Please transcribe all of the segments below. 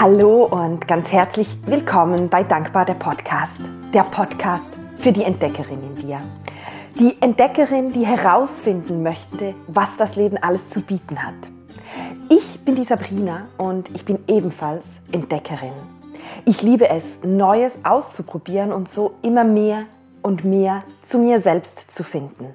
Hallo und ganz herzlich willkommen bei Dankbar der Podcast. Der Podcast für die Entdeckerin in dir. Die Entdeckerin, die herausfinden möchte, was das Leben alles zu bieten hat. Ich bin die Sabrina und ich bin ebenfalls Entdeckerin. Ich liebe es, Neues auszuprobieren und so immer mehr und mehr zu mir selbst zu finden.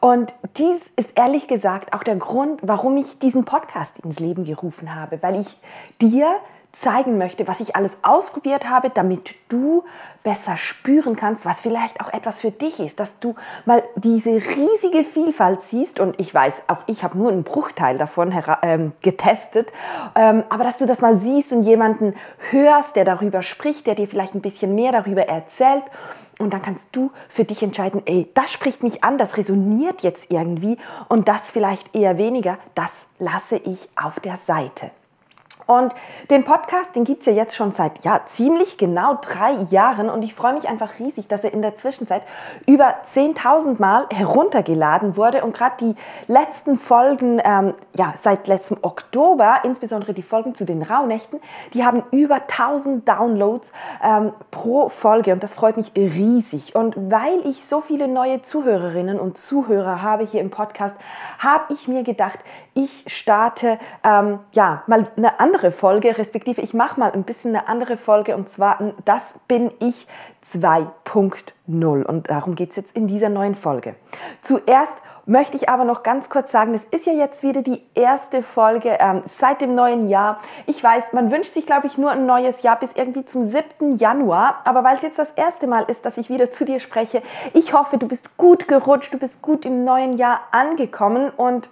Und dies ist ehrlich gesagt auch der Grund, warum ich diesen Podcast ins Leben gerufen habe, weil ich dir zeigen möchte, was ich alles ausprobiert habe, damit du besser spüren kannst, was vielleicht auch etwas für dich ist, dass du mal diese riesige Vielfalt siehst. Und ich weiß, auch ich habe nur einen Bruchteil davon ähm, getestet, ähm, aber dass du das mal siehst und jemanden hörst, der darüber spricht, der dir vielleicht ein bisschen mehr darüber erzählt. Und dann kannst du für dich entscheiden, ey, das spricht mich an, das resoniert jetzt irgendwie. Und das vielleicht eher weniger, das lasse ich auf der Seite. Und den Podcast, den gibt es ja jetzt schon seit ja, ziemlich genau drei Jahren. Und ich freue mich einfach riesig, dass er in der Zwischenzeit über 10.000 Mal heruntergeladen wurde. Und gerade die letzten Folgen, ähm, ja, seit letztem Oktober, insbesondere die Folgen zu den Rauhnächten, die haben über 1000 Downloads ähm, pro Folge. Und das freut mich riesig. Und weil ich so viele neue Zuhörerinnen und Zuhörer habe hier im Podcast, habe ich mir gedacht, ich starte ähm, ja mal eine andere Folge, respektive ich mache mal ein bisschen eine andere Folge und zwar das bin ich 2.0 und darum geht es jetzt in dieser neuen Folge. Zuerst möchte ich aber noch ganz kurz sagen, es ist ja jetzt wieder die erste Folge ähm, seit dem neuen Jahr. Ich weiß, man wünscht sich, glaube ich, nur ein neues Jahr bis irgendwie zum 7. Januar. Aber weil es jetzt das erste Mal ist, dass ich wieder zu dir spreche, ich hoffe, du bist gut gerutscht, du bist gut im neuen Jahr angekommen und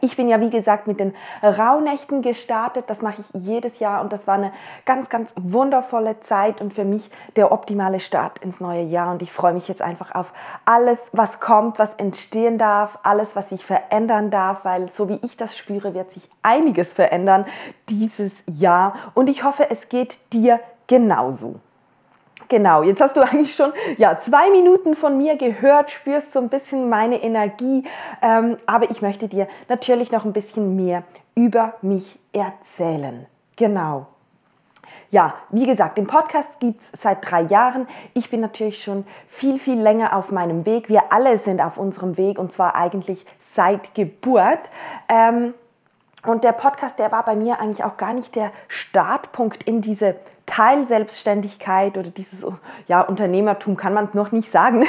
ich bin ja, wie gesagt, mit den Rauhnächten gestartet. Das mache ich jedes Jahr und das war eine ganz, ganz wundervolle Zeit und für mich der optimale Start ins neue Jahr. Und ich freue mich jetzt einfach auf alles, was kommt, was entstehen darf, alles, was sich verändern darf, weil so wie ich das spüre, wird sich einiges verändern dieses Jahr. Und ich hoffe, es geht dir genauso. Genau, jetzt hast du eigentlich schon ja, zwei Minuten von mir gehört, spürst so ein bisschen meine Energie, ähm, aber ich möchte dir natürlich noch ein bisschen mehr über mich erzählen. Genau. Ja, wie gesagt, den Podcast gibt es seit drei Jahren. Ich bin natürlich schon viel, viel länger auf meinem Weg. Wir alle sind auf unserem Weg und zwar eigentlich seit Geburt. Ähm, und der Podcast, der war bei mir eigentlich auch gar nicht der Startpunkt in diese Teilselbstständigkeit oder dieses ja, Unternehmertum kann man noch nicht sagen.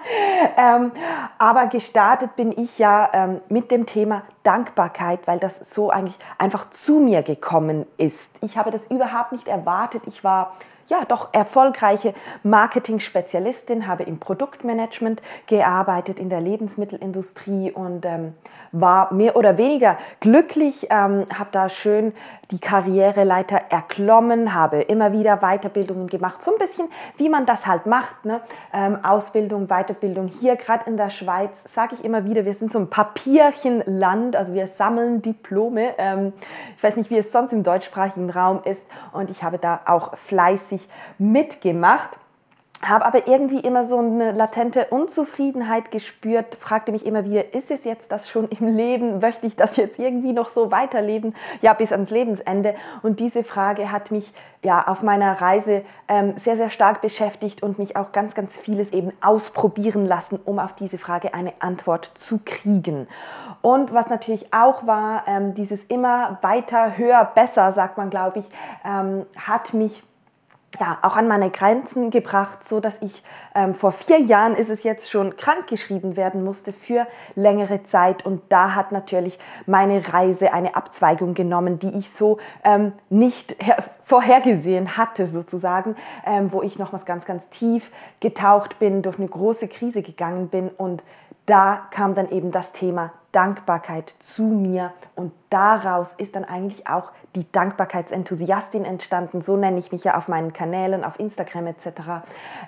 ähm, aber gestartet bin ich ja ähm, mit dem Thema Dankbarkeit, weil das so eigentlich einfach zu mir gekommen ist. Ich habe das überhaupt nicht erwartet. Ich war ja doch erfolgreiche Marketing-Spezialistin, habe im Produktmanagement gearbeitet in der Lebensmittelindustrie und ähm, war mehr oder weniger glücklich, ähm, habe da schön die Karriereleiter erklommen, habe immer wieder Weiterbildungen gemacht, so ein bisschen wie man das halt macht, ne? ähm, Ausbildung, Weiterbildung. Hier gerade in der Schweiz sage ich immer wieder, wir sind so ein Papierchenland, also wir sammeln Diplome. Ähm, ich weiß nicht, wie es sonst im deutschsprachigen Raum ist und ich habe da auch fleißig mitgemacht habe aber irgendwie immer so eine latente Unzufriedenheit gespürt, fragte mich immer wieder, ist es jetzt das schon im Leben? Möchte ich das jetzt irgendwie noch so weiterleben? Ja, bis ans Lebensende. Und diese Frage hat mich ja auf meiner Reise ähm, sehr, sehr stark beschäftigt und mich auch ganz, ganz vieles eben ausprobieren lassen, um auf diese Frage eine Antwort zu kriegen. Und was natürlich auch war, ähm, dieses immer weiter, höher, besser, sagt man, glaube ich, ähm, hat mich ja, auch an meine Grenzen gebracht, so dass ich ähm, vor vier Jahren ist es jetzt schon krankgeschrieben werden musste für längere Zeit. Und da hat natürlich meine Reise eine Abzweigung genommen, die ich so ähm, nicht vorhergesehen hatte sozusagen, ähm, wo ich nochmals ganz, ganz tief getaucht bin, durch eine große Krise gegangen bin und da kam dann eben das Thema Dankbarkeit zu mir. Und daraus ist dann eigentlich auch die Dankbarkeitsenthusiastin entstanden, so nenne ich mich ja auf meinen Kanälen, auf Instagram etc.,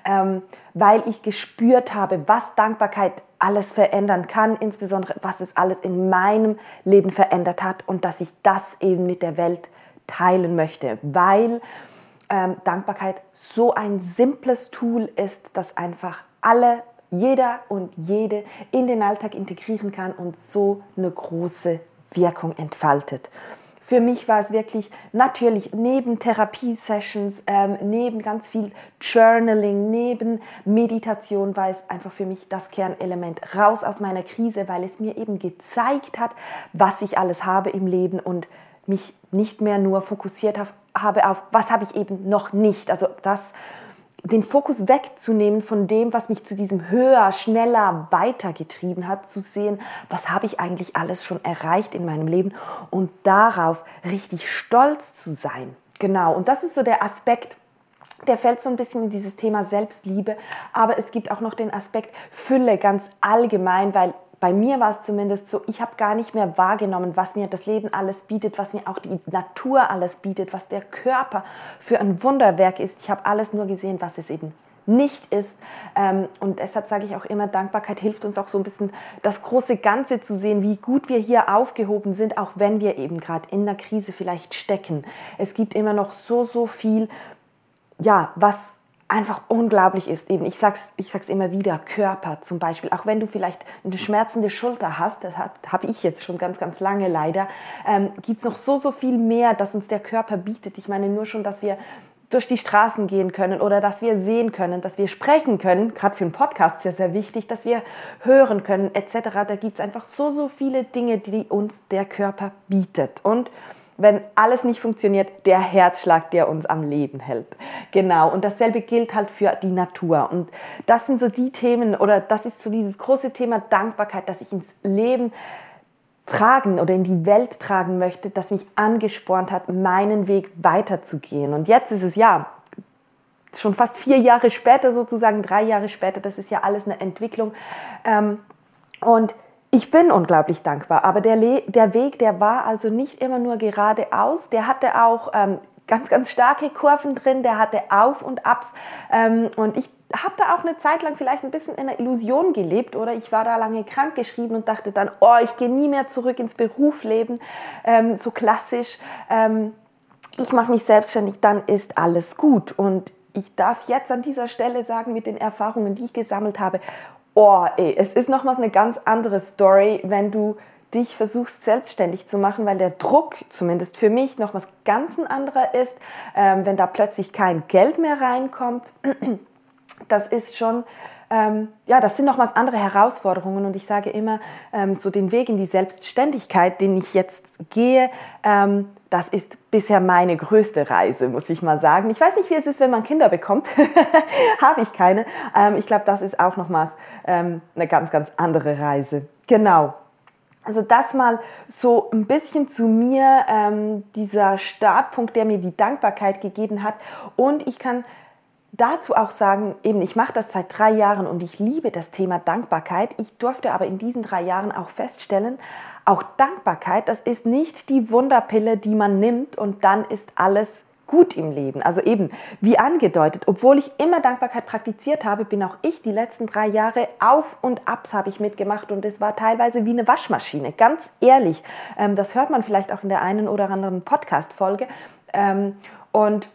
ähm, weil ich gespürt habe, was Dankbarkeit alles verändern kann, insbesondere was es alles in meinem Leben verändert hat und dass ich das eben mit der Welt teilen möchte, weil ähm, Dankbarkeit so ein simples Tool ist, das einfach alle jeder und jede in den Alltag integrieren kann und so eine große Wirkung entfaltet. für mich war es wirklich natürlich neben Therapiesessions, ähm, neben ganz viel Journaling, neben Meditation war es einfach für mich das Kernelement raus aus meiner Krise, weil es mir eben gezeigt hat, was ich alles habe im Leben und mich nicht mehr nur fokussiert habe auf, was habe ich eben noch nicht. Also das den Fokus wegzunehmen von dem, was mich zu diesem höher, schneller, weitergetrieben hat, zu sehen, was habe ich eigentlich alles schon erreicht in meinem Leben und darauf richtig stolz zu sein. Genau, und das ist so der Aspekt, der fällt so ein bisschen in dieses Thema Selbstliebe, aber es gibt auch noch den Aspekt Fülle ganz allgemein, weil bei mir war es zumindest so, ich habe gar nicht mehr wahrgenommen, was mir das Leben alles bietet, was mir auch die Natur alles bietet, was der Körper für ein Wunderwerk ist. Ich habe alles nur gesehen, was es eben nicht ist. Ähm, und deshalb sage ich auch immer, Dankbarkeit hilft uns auch so ein bisschen das große Ganze zu sehen, wie gut wir hier aufgehoben sind, auch wenn wir eben gerade in der Krise vielleicht stecken. Es gibt immer noch so, so viel, ja, was einfach unglaublich ist. Eben, ich sag's, ich sag's immer wieder, Körper zum Beispiel. Auch wenn du vielleicht eine schmerzende Schulter hast, das habe ich jetzt schon ganz, ganz lange leider, ähm, gibt es noch so, so viel mehr, das uns der Körper bietet. Ich meine nur schon, dass wir durch die Straßen gehen können oder dass wir sehen können, dass wir sprechen können. Gerade für einen Podcast ist ja sehr wichtig, dass wir hören können etc. Da gibt es einfach so, so viele Dinge, die uns der Körper bietet. Und wenn alles nicht funktioniert, der Herzschlag, der uns am Leben hält. Genau. Und dasselbe gilt halt für die Natur. Und das sind so die Themen oder das ist so dieses große Thema Dankbarkeit, dass ich ins Leben tragen oder in die Welt tragen möchte, das mich angespornt hat, meinen Weg weiterzugehen. Und jetzt ist es ja schon fast vier Jahre später, sozusagen drei Jahre später, das ist ja alles eine Entwicklung. Ähm, und ich bin unglaublich dankbar, aber der, Le der Weg, der war also nicht immer nur geradeaus, der hatte auch ähm, ganz, ganz starke Kurven drin, der hatte Auf und Abs. Ähm, und ich habe da auch eine Zeit lang vielleicht ein bisschen in der Illusion gelebt oder ich war da lange krank geschrieben und dachte dann, oh, ich gehe nie mehr zurück ins Berufsleben, ähm, so klassisch. Ähm, ich mache mich selbstständig, dann ist alles gut. Und ich darf jetzt an dieser Stelle sagen, mit den Erfahrungen, die ich gesammelt habe, oh, ey, es ist nochmals eine ganz andere Story, wenn du dich versuchst selbstständig zu machen, weil der Druck, zumindest für mich, noch was ganz anderer ist, ähm, wenn da plötzlich kein Geld mehr reinkommt. Das ist schon, ähm, ja, das sind nochmals andere Herausforderungen und ich sage immer, ähm, so den Weg in die Selbstständigkeit, den ich jetzt gehe, ähm, das ist bisher meine größte Reise, muss ich mal sagen. Ich weiß nicht, wie es ist, wenn man Kinder bekommt. Habe ich keine. Ähm, ich glaube, das ist auch nochmals ähm, eine ganz, ganz andere Reise. Genau. Also das mal so ein bisschen zu mir, ähm, dieser Startpunkt, der mir die Dankbarkeit gegeben hat. Und ich kann dazu auch sagen, eben ich mache das seit drei Jahren und ich liebe das Thema Dankbarkeit. Ich durfte aber in diesen drei Jahren auch feststellen, auch Dankbarkeit, das ist nicht die Wunderpille, die man nimmt und dann ist alles gut im Leben. Also eben, wie angedeutet, obwohl ich immer Dankbarkeit praktiziert habe, bin auch ich die letzten drei Jahre auf und abs habe ich mitgemacht und es war teilweise wie eine Waschmaschine. Ganz ehrlich, ähm, das hört man vielleicht auch in der einen oder anderen Podcast-Folge. Ähm, und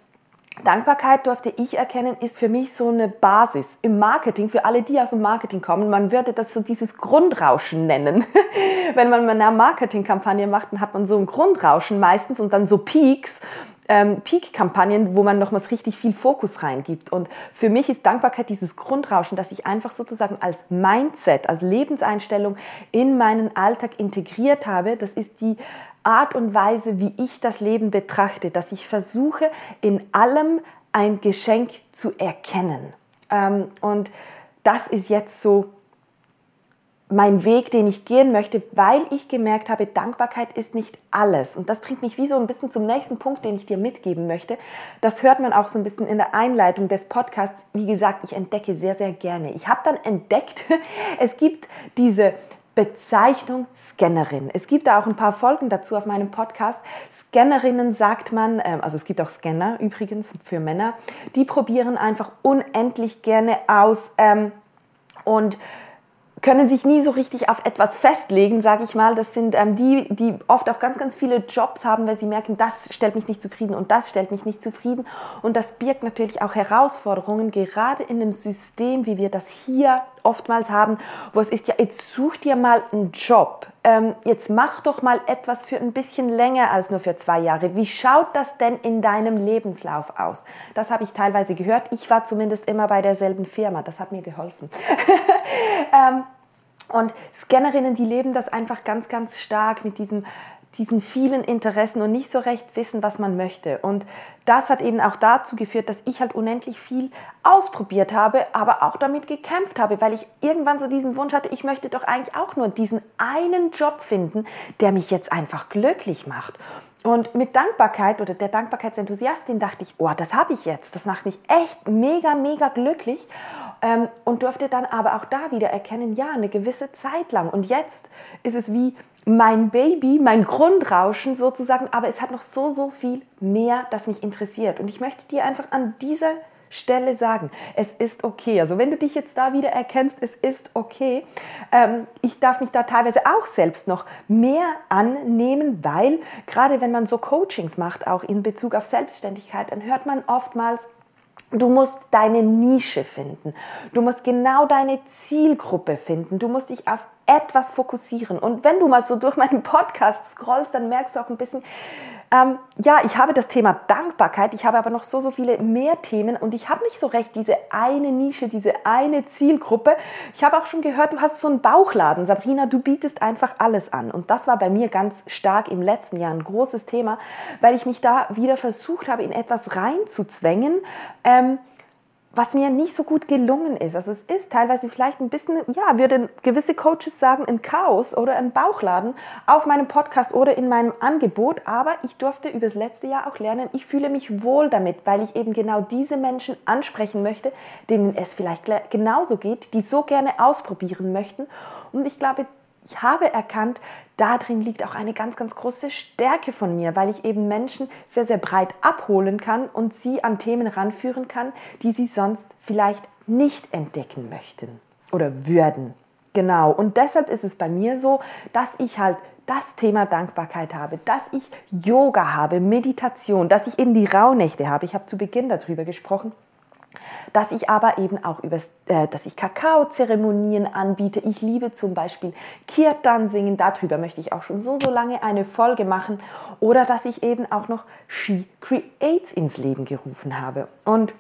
Dankbarkeit durfte ich erkennen, ist für mich so eine Basis im Marketing, für alle, die aus dem Marketing kommen. Man würde das so dieses Grundrauschen nennen. Wenn man eine Marketingkampagne macht, dann hat man so ein Grundrauschen meistens und dann so Peaks. Ähm, Peak-Kampagnen, wo man nochmals richtig viel Fokus reingibt. Und für mich ist Dankbarkeit dieses Grundrauschen, das ich einfach sozusagen als Mindset, als Lebenseinstellung in meinen Alltag integriert habe. Das ist die Art und Weise, wie ich das Leben betrachte, dass ich versuche, in allem ein Geschenk zu erkennen. Ähm, und das ist jetzt so mein Weg, den ich gehen möchte, weil ich gemerkt habe, Dankbarkeit ist nicht alles. Und das bringt mich wie so ein bisschen zum nächsten Punkt, den ich dir mitgeben möchte. Das hört man auch so ein bisschen in der Einleitung des Podcasts. Wie gesagt, ich entdecke sehr, sehr gerne. Ich habe dann entdeckt, es gibt diese Bezeichnung Scannerin. Es gibt da auch ein paar Folgen dazu auf meinem Podcast. Scannerinnen sagt man, ähm, also es gibt auch Scanner übrigens für Männer, die probieren einfach unendlich gerne aus ähm, und können sich nie so richtig auf etwas festlegen, sage ich mal. Das sind ähm, die, die oft auch ganz, ganz viele Jobs haben, weil sie merken, das stellt mich nicht zufrieden und das stellt mich nicht zufrieden. Und das birgt natürlich auch Herausforderungen, gerade in einem System, wie wir das hier oftmals haben, wo es ist, ja, jetzt such dir mal einen Job. Ähm, jetzt mach doch mal etwas für ein bisschen länger als nur für zwei Jahre. Wie schaut das denn in deinem Lebenslauf aus? Das habe ich teilweise gehört. Ich war zumindest immer bei derselben Firma. Das hat mir geholfen. ähm, und Scannerinnen, die leben das einfach ganz, ganz stark mit diesem diesen vielen Interessen und nicht so recht wissen, was man möchte. Und das hat eben auch dazu geführt, dass ich halt unendlich viel ausprobiert habe, aber auch damit gekämpft habe, weil ich irgendwann so diesen Wunsch hatte, ich möchte doch eigentlich auch nur diesen einen Job finden, der mich jetzt einfach glücklich macht. Und mit Dankbarkeit oder der Dankbarkeitsenthusiastin dachte ich, oh, das habe ich jetzt. Das macht mich echt mega, mega glücklich. Ähm, und durfte dann aber auch da wieder erkennen, ja, eine gewisse Zeit lang. Und jetzt ist es wie mein Baby, mein Grundrauschen sozusagen, aber es hat noch so, so viel mehr, das mich interessiert. Und ich möchte dir einfach an dieser Stelle sagen, es ist okay. Also wenn du dich jetzt da wieder erkennst, es ist okay. Ähm, ich darf mich da teilweise auch selbst noch mehr annehmen, weil gerade wenn man so Coachings macht, auch in Bezug auf Selbstständigkeit, dann hört man oftmals, Du musst deine Nische finden. Du musst genau deine Zielgruppe finden. Du musst dich auf etwas fokussieren. Und wenn du mal so durch meinen Podcast scrollst, dann merkst du auch ein bisschen, ähm, ja, ich habe das Thema Dankbarkeit, ich habe aber noch so, so viele mehr Themen und ich habe nicht so recht diese eine Nische, diese eine Zielgruppe. Ich habe auch schon gehört, du hast so einen Bauchladen. Sabrina, du bietest einfach alles an. Und das war bei mir ganz stark im letzten Jahr ein großes Thema, weil ich mich da wieder versucht habe, in etwas reinzuzwängen. Ähm, was mir nicht so gut gelungen ist. Also es ist teilweise vielleicht ein bisschen, ja, würden gewisse Coaches sagen, ein Chaos oder ein Bauchladen auf meinem Podcast oder in meinem Angebot. Aber ich durfte über das letzte Jahr auch lernen, ich fühle mich wohl damit, weil ich eben genau diese Menschen ansprechen möchte, denen es vielleicht genauso geht, die so gerne ausprobieren möchten. Und ich glaube, ich habe erkannt, darin liegt auch eine ganz, ganz große Stärke von mir, weil ich eben Menschen sehr, sehr breit abholen kann und sie an Themen ranführen kann, die sie sonst vielleicht nicht entdecken möchten oder würden. Genau, und deshalb ist es bei mir so, dass ich halt das Thema Dankbarkeit habe, dass ich Yoga habe, Meditation, dass ich eben die Rauhnächte habe. Ich habe zu Beginn darüber gesprochen dass ich aber eben auch über, äh, dass ich Kakaozeremonien anbiete. Ich liebe zum Beispiel Kirtan singen, darüber möchte ich auch schon so, so lange eine Folge machen. Oder dass ich eben auch noch She Creates ins Leben gerufen habe. Und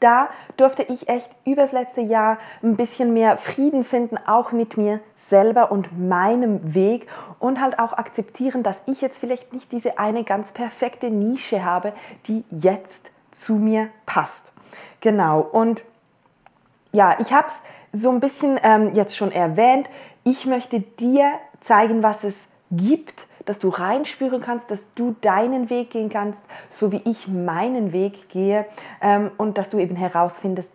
da durfte ich echt übers letzte Jahr ein bisschen mehr Frieden finden, auch mit mir selber und meinem Weg und halt auch akzeptieren, dass ich jetzt vielleicht nicht diese eine ganz perfekte Nische habe, die jetzt zu mir passt. Genau, und ja, ich habe es so ein bisschen ähm, jetzt schon erwähnt. Ich möchte dir zeigen, was es gibt, dass du reinspüren kannst, dass du deinen Weg gehen kannst, so wie ich meinen Weg gehe ähm, und dass du eben herausfindest,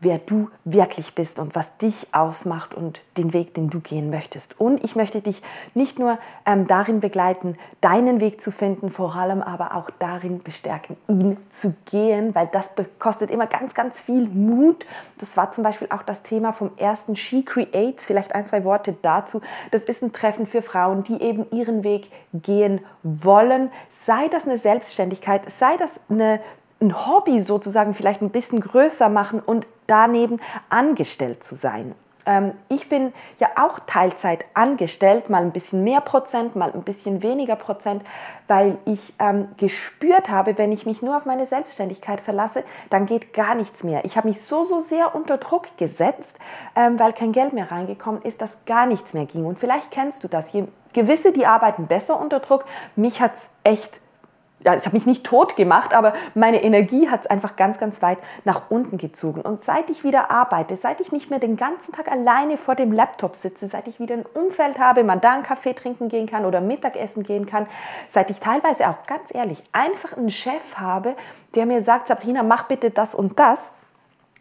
wer du wirklich bist und was dich ausmacht und den Weg, den du gehen möchtest. Und ich möchte dich nicht nur ähm, darin begleiten, deinen Weg zu finden, vor allem aber auch darin bestärken, ihn zu gehen, weil das kostet immer ganz, ganz viel Mut. Das war zum Beispiel auch das Thema vom ersten She Creates. Vielleicht ein, zwei Worte dazu. Das ist ein Treffen für Frauen, die eben ihren Weg gehen wollen. Sei das eine Selbstständigkeit, sei das eine ein Hobby sozusagen vielleicht ein bisschen größer machen und daneben angestellt zu sein. Ähm, ich bin ja auch Teilzeit angestellt, mal ein bisschen mehr Prozent, mal ein bisschen weniger Prozent, weil ich ähm, gespürt habe, wenn ich mich nur auf meine Selbstständigkeit verlasse, dann geht gar nichts mehr. Ich habe mich so, so sehr unter Druck gesetzt, ähm, weil kein Geld mehr reingekommen ist, dass gar nichts mehr ging. Und vielleicht kennst du das. Gewisse, die arbeiten besser unter Druck. Mich hat es echt ja, es hat mich nicht tot gemacht, aber meine Energie hat es einfach ganz, ganz weit nach unten gezogen. Und seit ich wieder arbeite, seit ich nicht mehr den ganzen Tag alleine vor dem Laptop sitze, seit ich wieder ein Umfeld habe, man da einen Kaffee trinken gehen kann oder Mittagessen gehen kann, seit ich teilweise auch ganz ehrlich einfach einen Chef habe, der mir sagt, Sabrina, mach bitte das und das,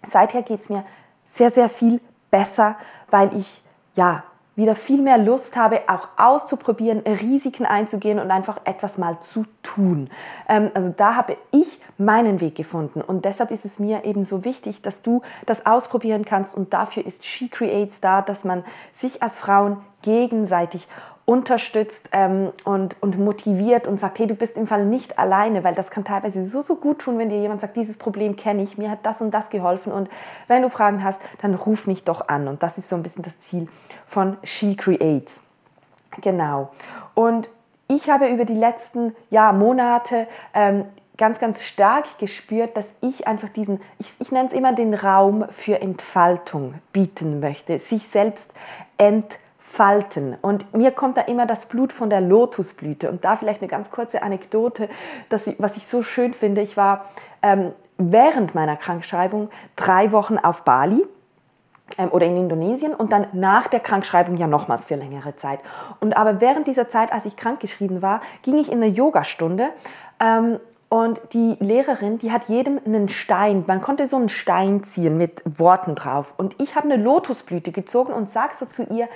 seither geht es mir sehr, sehr viel besser, weil ich ja wieder viel mehr Lust habe, auch auszuprobieren, Risiken einzugehen und einfach etwas mal zu tun. Ähm, also da habe ich meinen Weg gefunden und deshalb ist es mir eben so wichtig, dass du das ausprobieren kannst und dafür ist She Creates da, dass man sich als Frauen gegenseitig unterstützt ähm, und, und motiviert und sagt, hey, du bist im Fall nicht alleine, weil das kann teilweise so, so gut tun, wenn dir jemand sagt, dieses Problem kenne ich, mir hat das und das geholfen und wenn du Fragen hast, dann ruf mich doch an und das ist so ein bisschen das Ziel von She Creates. Genau. Und ich habe über die letzten ja, Monate ähm, ganz, ganz stark gespürt, dass ich einfach diesen, ich, ich nenne es immer den Raum für Entfaltung bieten möchte, sich selbst entfalten Falten. Und mir kommt da immer das Blut von der Lotusblüte. Und da vielleicht eine ganz kurze Anekdote, dass ich, was ich so schön finde. Ich war ähm, während meiner Krankschreibung drei Wochen auf Bali ähm, oder in Indonesien und dann nach der Krankschreibung ja nochmals für längere Zeit. Und aber während dieser Zeit, als ich krankgeschrieben war, ging ich in eine Yogastunde ähm, und die Lehrerin, die hat jedem einen Stein, man konnte so einen Stein ziehen mit Worten drauf. Und ich habe eine Lotusblüte gezogen und sag so zu ihr,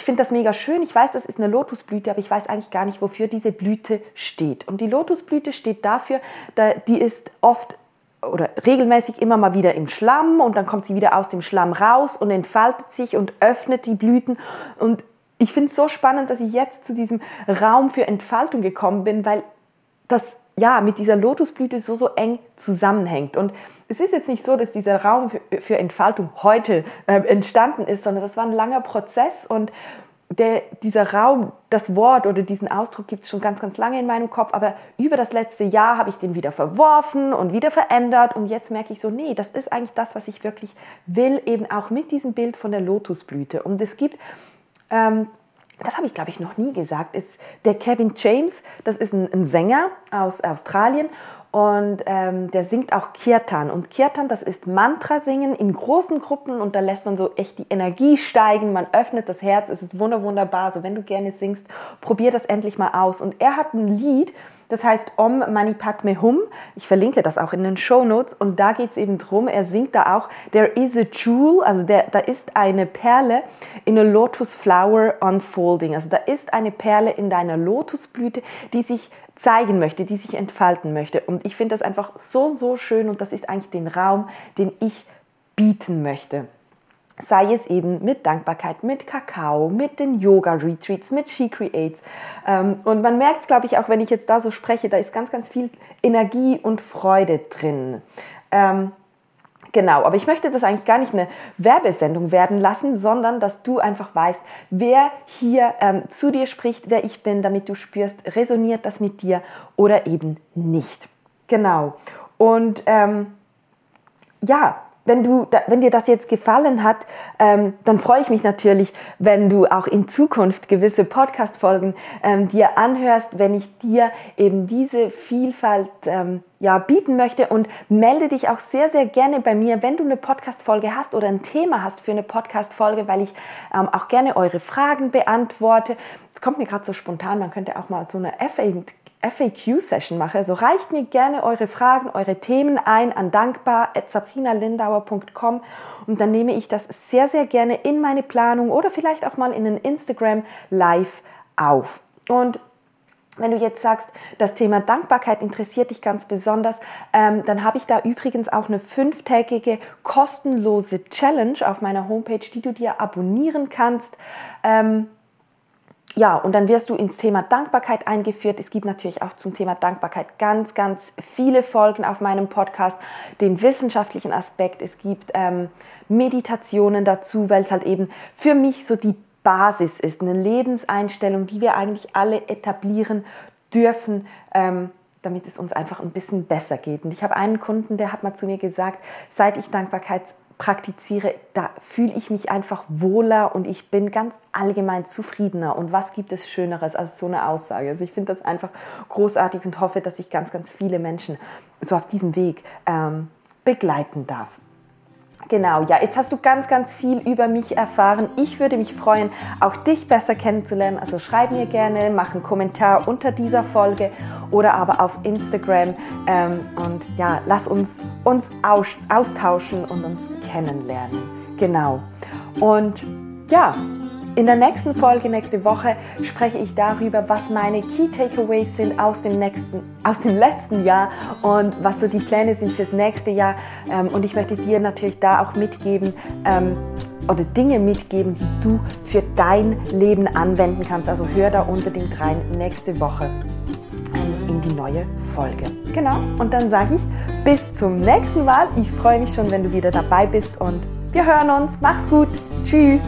ich finde das mega schön. Ich weiß, das ist eine Lotusblüte, aber ich weiß eigentlich gar nicht, wofür diese Blüte steht. Und die Lotusblüte steht dafür, da, die ist oft oder regelmäßig immer mal wieder im Schlamm und dann kommt sie wieder aus dem Schlamm raus und entfaltet sich und öffnet die Blüten. Und ich finde es so spannend, dass ich jetzt zu diesem Raum für Entfaltung gekommen bin, weil das ja mit dieser Lotusblüte so, so eng zusammenhängt. Und es ist jetzt nicht so, dass dieser Raum für, für Entfaltung heute äh, entstanden ist, sondern das war ein langer Prozess und der, dieser Raum, das Wort oder diesen Ausdruck gibt es schon ganz, ganz lange in meinem Kopf, aber über das letzte Jahr habe ich den wieder verworfen und wieder verändert und jetzt merke ich so, nee, das ist eigentlich das, was ich wirklich will, eben auch mit diesem Bild von der Lotusblüte. Und es gibt ähm, das habe ich glaube ich noch nie gesagt, ist der Kevin James, das ist ein, ein Sänger aus Australien und ähm, der singt auch Kirtan. Und Kirtan, das ist Mantra-Singen in großen Gruppen und da lässt man so echt die Energie steigen, man öffnet das Herz, es ist wunderbar. Also wenn du gerne singst, probier das endlich mal aus. Und er hat ein Lied, das heißt Om Mani Padme Hum. Ich verlinke das auch in den Show Notes. Und da geht es eben drum, er singt da auch, There is a jewel, also der, da ist eine Perle in a lotus flower unfolding. Also da ist eine Perle in deiner Lotusblüte, die sich zeigen möchte, die sich entfalten möchte. Und ich finde das einfach so, so schön und das ist eigentlich den Raum, den ich bieten möchte sei es eben mit Dankbarkeit, mit Kakao, mit den Yoga-Retreats, mit She Creates. Ähm, und man merkt, glaube ich, auch wenn ich jetzt da so spreche, da ist ganz, ganz viel Energie und Freude drin. Ähm, genau, aber ich möchte das eigentlich gar nicht eine Werbesendung werden lassen, sondern dass du einfach weißt, wer hier ähm, zu dir spricht, wer ich bin, damit du spürst, resoniert das mit dir oder eben nicht. Genau. Und ähm, ja, wenn, du, wenn dir das jetzt gefallen hat, ähm, dann freue ich mich natürlich, wenn du auch in Zukunft gewisse Podcast-Folgen ähm, dir anhörst, wenn ich dir eben diese Vielfalt ähm, ja, bieten möchte und melde dich auch sehr, sehr gerne bei mir, wenn du eine Podcast-Folge hast oder ein Thema hast für eine Podcast-Folge, weil ich ähm, auch gerne eure Fragen beantworte. Es kommt mir gerade so spontan, man könnte auch mal so eine FAQ-Session mache. Also reicht mir gerne eure Fragen, eure Themen ein an dankbar.sabrinalindauer.com und dann nehme ich das sehr, sehr gerne in meine Planung oder vielleicht auch mal in einen Instagram Live auf. Und wenn du jetzt sagst, das Thema Dankbarkeit interessiert dich ganz besonders, ähm, dann habe ich da übrigens auch eine fünftägige kostenlose Challenge auf meiner Homepage, die du dir abonnieren kannst. Ähm, ja, und dann wirst du ins Thema Dankbarkeit eingeführt. Es gibt natürlich auch zum Thema Dankbarkeit ganz, ganz viele Folgen auf meinem Podcast, den wissenschaftlichen Aspekt. Es gibt ähm, Meditationen dazu, weil es halt eben für mich so die Basis ist, eine Lebenseinstellung, die wir eigentlich alle etablieren dürfen. Ähm, damit es uns einfach ein bisschen besser geht. Und ich habe einen Kunden, der hat mal zu mir gesagt, seit ich Dankbarkeits praktiziere, da fühle ich mich einfach wohler und ich bin ganz allgemein zufriedener. Und was gibt es Schöneres als so eine Aussage? Also ich finde das einfach großartig und hoffe, dass ich ganz, ganz viele Menschen so auf diesem Weg ähm, begleiten darf. Genau, ja, jetzt hast du ganz, ganz viel über mich erfahren. Ich würde mich freuen, auch dich besser kennenzulernen. Also schreib mir gerne, mach einen Kommentar unter dieser Folge oder aber auf Instagram. Ähm, und ja, lass uns uns austauschen und uns kennenlernen. Genau. Und ja, In der nächsten Folge, nächste Woche, spreche ich darüber, was meine Key Takeaways sind aus dem, nächsten, aus dem letzten Jahr und was so die Pläne sind fürs nächste Jahr. Ähm, und ich möchte dir natürlich da auch mitgeben, ähm, oder Dinge mitgeben, die du für dein Leben anwenden kannst. Also hör da unbedingt rein nächste Woche in die neue Folge. Genau, und dann sage ich bis zum nächsten Mal. Ich freue mich schon, wenn du wieder dabei bist und wir hören uns. Mach's gut. Tschüss.